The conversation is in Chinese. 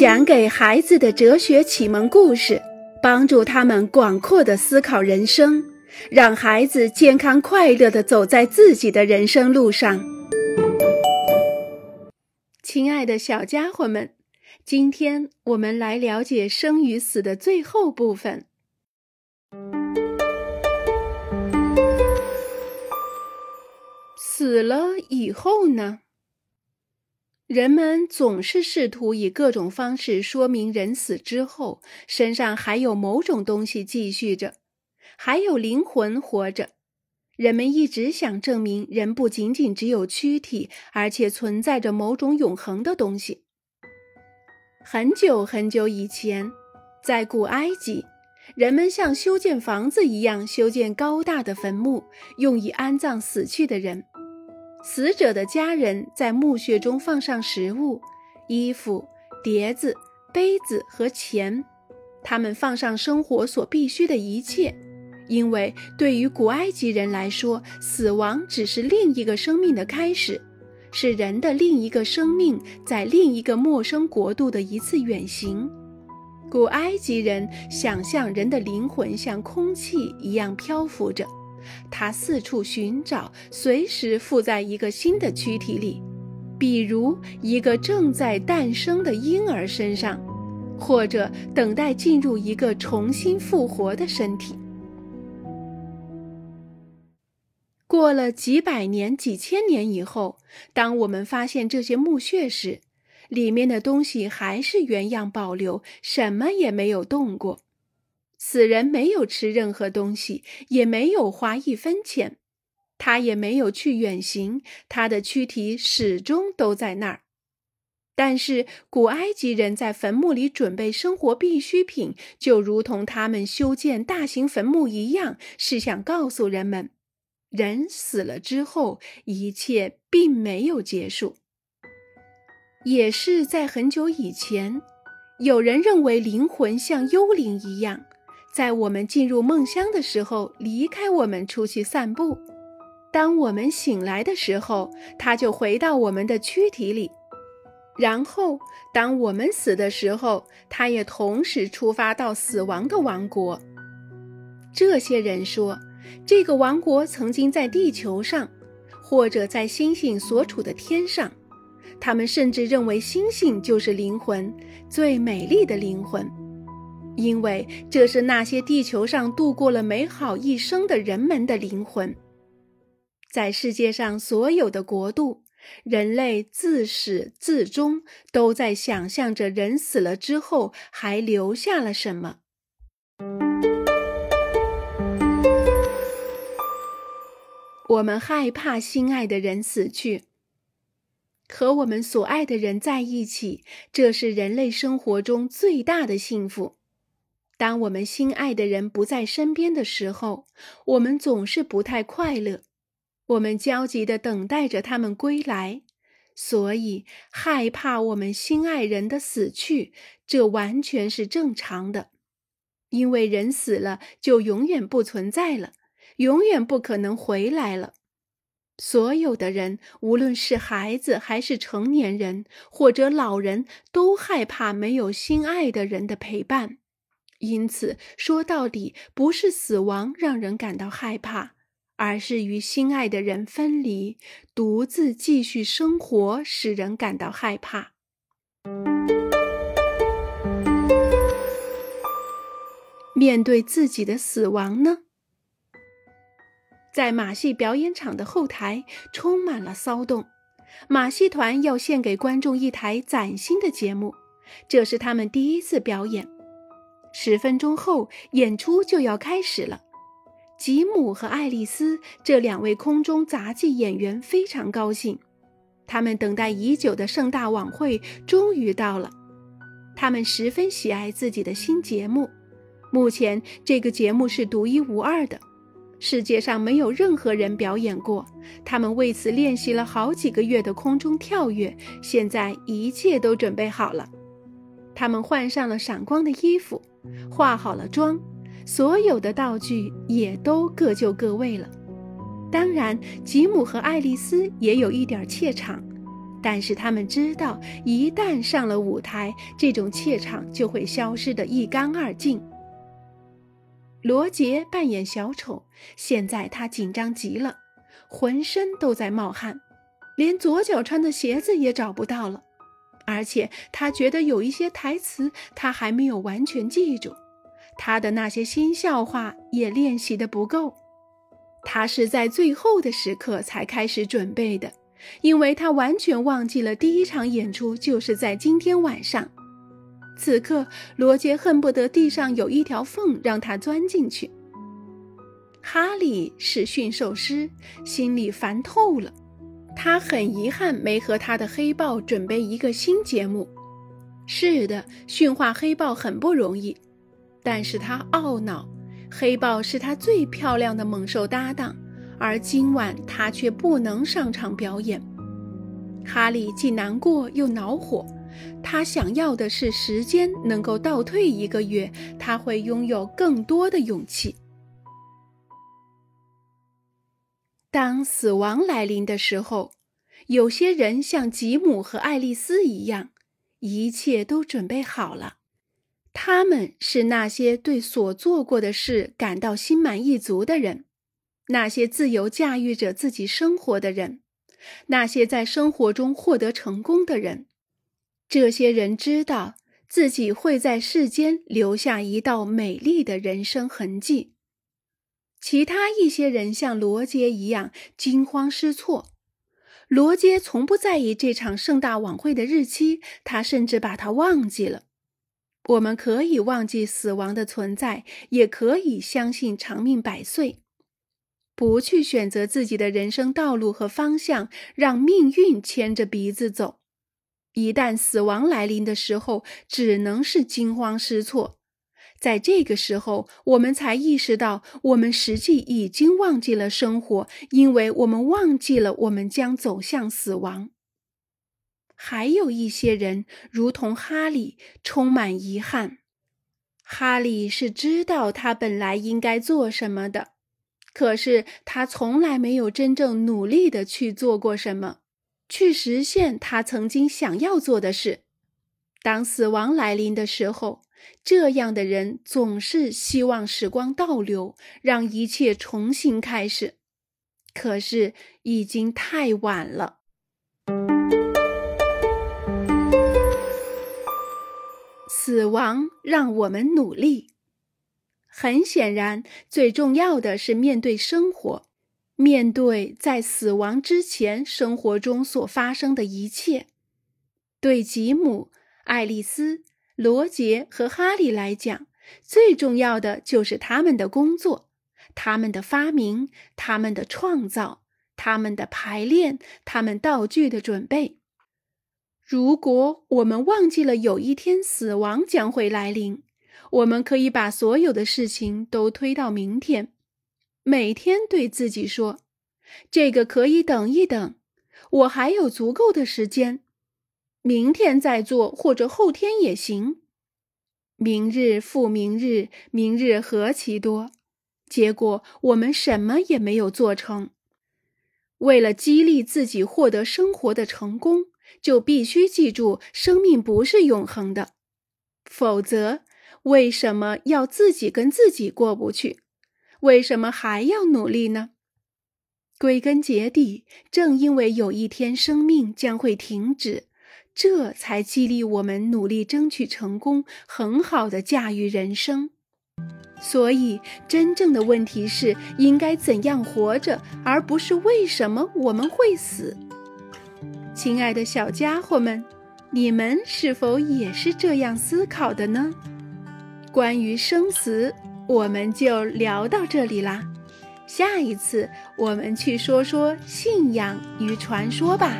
讲给孩子的哲学启蒙故事，帮助他们广阔的思考人生，让孩子健康快乐的走在自己的人生路上。亲爱的小家伙们，今天我们来了解生与死的最后部分。死了以后呢？人们总是试图以各种方式说明人死之后身上还有某种东西继续着，还有灵魂活着。人们一直想证明人不仅仅只有躯体，而且存在着某种永恒的东西。很久很久以前，在古埃及，人们像修建房子一样修建高大的坟墓，用以安葬死去的人。死者的家人在墓穴中放上食物、衣服、碟子、杯子和钱，他们放上生活所必需的一切，因为对于古埃及人来说，死亡只是另一个生命的开始，是人的另一个生命在另一个陌生国度的一次远行。古埃及人想象人的灵魂像空气一样漂浮着。他四处寻找，随时附在一个新的躯体里，比如一个正在诞生的婴儿身上，或者等待进入一个重新复活的身体。过了几百年、几千年以后，当我们发现这些墓穴时，里面的东西还是原样保留，什么也没有动过。死人没有吃任何东西，也没有花一分钱，他也没有去远行，他的躯体始终都在那儿。但是古埃及人在坟墓里准备生活必需品，就如同他们修建大型坟墓一样，是想告诉人们，人死了之后，一切并没有结束。也是在很久以前，有人认为灵魂像幽灵一样。在我们进入梦乡的时候，离开我们出去散步；当我们醒来的时候，它就回到我们的躯体里；然后，当我们死的时候，它也同时出发到死亡的王国。这些人说，这个王国曾经在地球上，或者在星星所处的天上。他们甚至认为星星就是灵魂，最美丽的灵魂。因为这是那些地球上度过了美好一生的人们的灵魂，在世界上所有的国度，人类自始至终都在想象着人死了之后还留下了什么。我们害怕心爱的人死去，和我们所爱的人在一起，这是人类生活中最大的幸福。当我们心爱的人不在身边的时候，我们总是不太快乐。我们焦急地等待着他们归来，所以害怕我们心爱人的死去，这完全是正常的。因为人死了就永远不存在了，永远不可能回来了。所有的人，无论是孩子还是成年人或者老人，都害怕没有心爱的人的陪伴。因此，说到底，不是死亡让人感到害怕，而是与心爱的人分离、独自继续生活使人感到害怕。面对自己的死亡呢？在马戏表演场的后台充满了骚动，马戏团要献给观众一台崭新的节目，这是他们第一次表演。十分钟后，演出就要开始了。吉姆和爱丽丝这两位空中杂技演员非常高兴，他们等待已久的盛大晚会终于到了。他们十分喜爱自己的新节目，目前这个节目是独一无二的，世界上没有任何人表演过。他们为此练习了好几个月的空中跳跃，现在一切都准备好了。他们换上了闪光的衣服。化好了妆，所有的道具也都各就各位了。当然，吉姆和爱丽丝也有一点怯场，但是他们知道，一旦上了舞台，这种怯场就会消失得一干二净。罗杰扮演小丑，现在他紧张极了，浑身都在冒汗，连左脚穿的鞋子也找不到了。而且他觉得有一些台词他还没有完全记住，他的那些新笑话也练习的不够。他是在最后的时刻才开始准备的，因为他完全忘记了第一场演出就是在今天晚上。此刻，罗杰恨不得地上有一条缝让他钻进去。哈利是驯兽师，心里烦透了。他很遗憾没和他的黑豹准备一个新节目。是的，驯化黑豹很不容易，但是他懊恼，黑豹是他最漂亮的猛兽搭档，而今晚他却不能上场表演。哈利既难过又恼火。他想要的是时间能够倒退一个月，他会拥有更多的勇气。当死亡来临的时候，有些人像吉姆和爱丽丝一样，一切都准备好了。他们是那些对所做过的事感到心满意足的人，那些自由驾驭着自己生活的人，那些在生活中获得成功的人。这些人知道自己会在世间留下一道美丽的人生痕迹。其他一些人像罗杰一样惊慌失措。罗杰从不在意这场盛大晚会的日期，他甚至把它忘记了。我们可以忘记死亡的存在，也可以相信长命百岁，不去选择自己的人生道路和方向，让命运牵着鼻子走。一旦死亡来临的时候，只能是惊慌失措。在这个时候，我们才意识到，我们实际已经忘记了生活，因为我们忘记了我们将走向死亡。还有一些人，如同哈利，充满遗憾。哈利是知道他本来应该做什么的，可是他从来没有真正努力的去做过什么。去实现他曾经想要做的事。当死亡来临的时候，这样的人总是希望时光倒流，让一切重新开始。可是已经太晚了。死亡让我们努力。很显然，最重要的是面对生活。面对在死亡之前生活中所发生的一切，对吉姆、爱丽丝、罗杰和哈利来讲，最重要的就是他们的工作、他们的发明、他们的创造、他们的排练、他们道具的准备。如果我们忘记了有一天死亡将会来临，我们可以把所有的事情都推到明天。每天对自己说：“这个可以等一等，我还有足够的时间，明天再做或者后天也行。明日复明日，明日何其多，结果我们什么也没有做成。为了激励自己获得生活的成功，就必须记住，生命不是永恒的，否则为什么要自己跟自己过不去？”为什么还要努力呢？归根结底，正因为有一天生命将会停止，这才激励我们努力争取成功，很好的驾驭人生。所以，真正的问题是应该怎样活着，而不是为什么我们会死。亲爱的小家伙们，你们是否也是这样思考的呢？关于生死。我们就聊到这里啦，下一次我们去说说信仰与传说吧。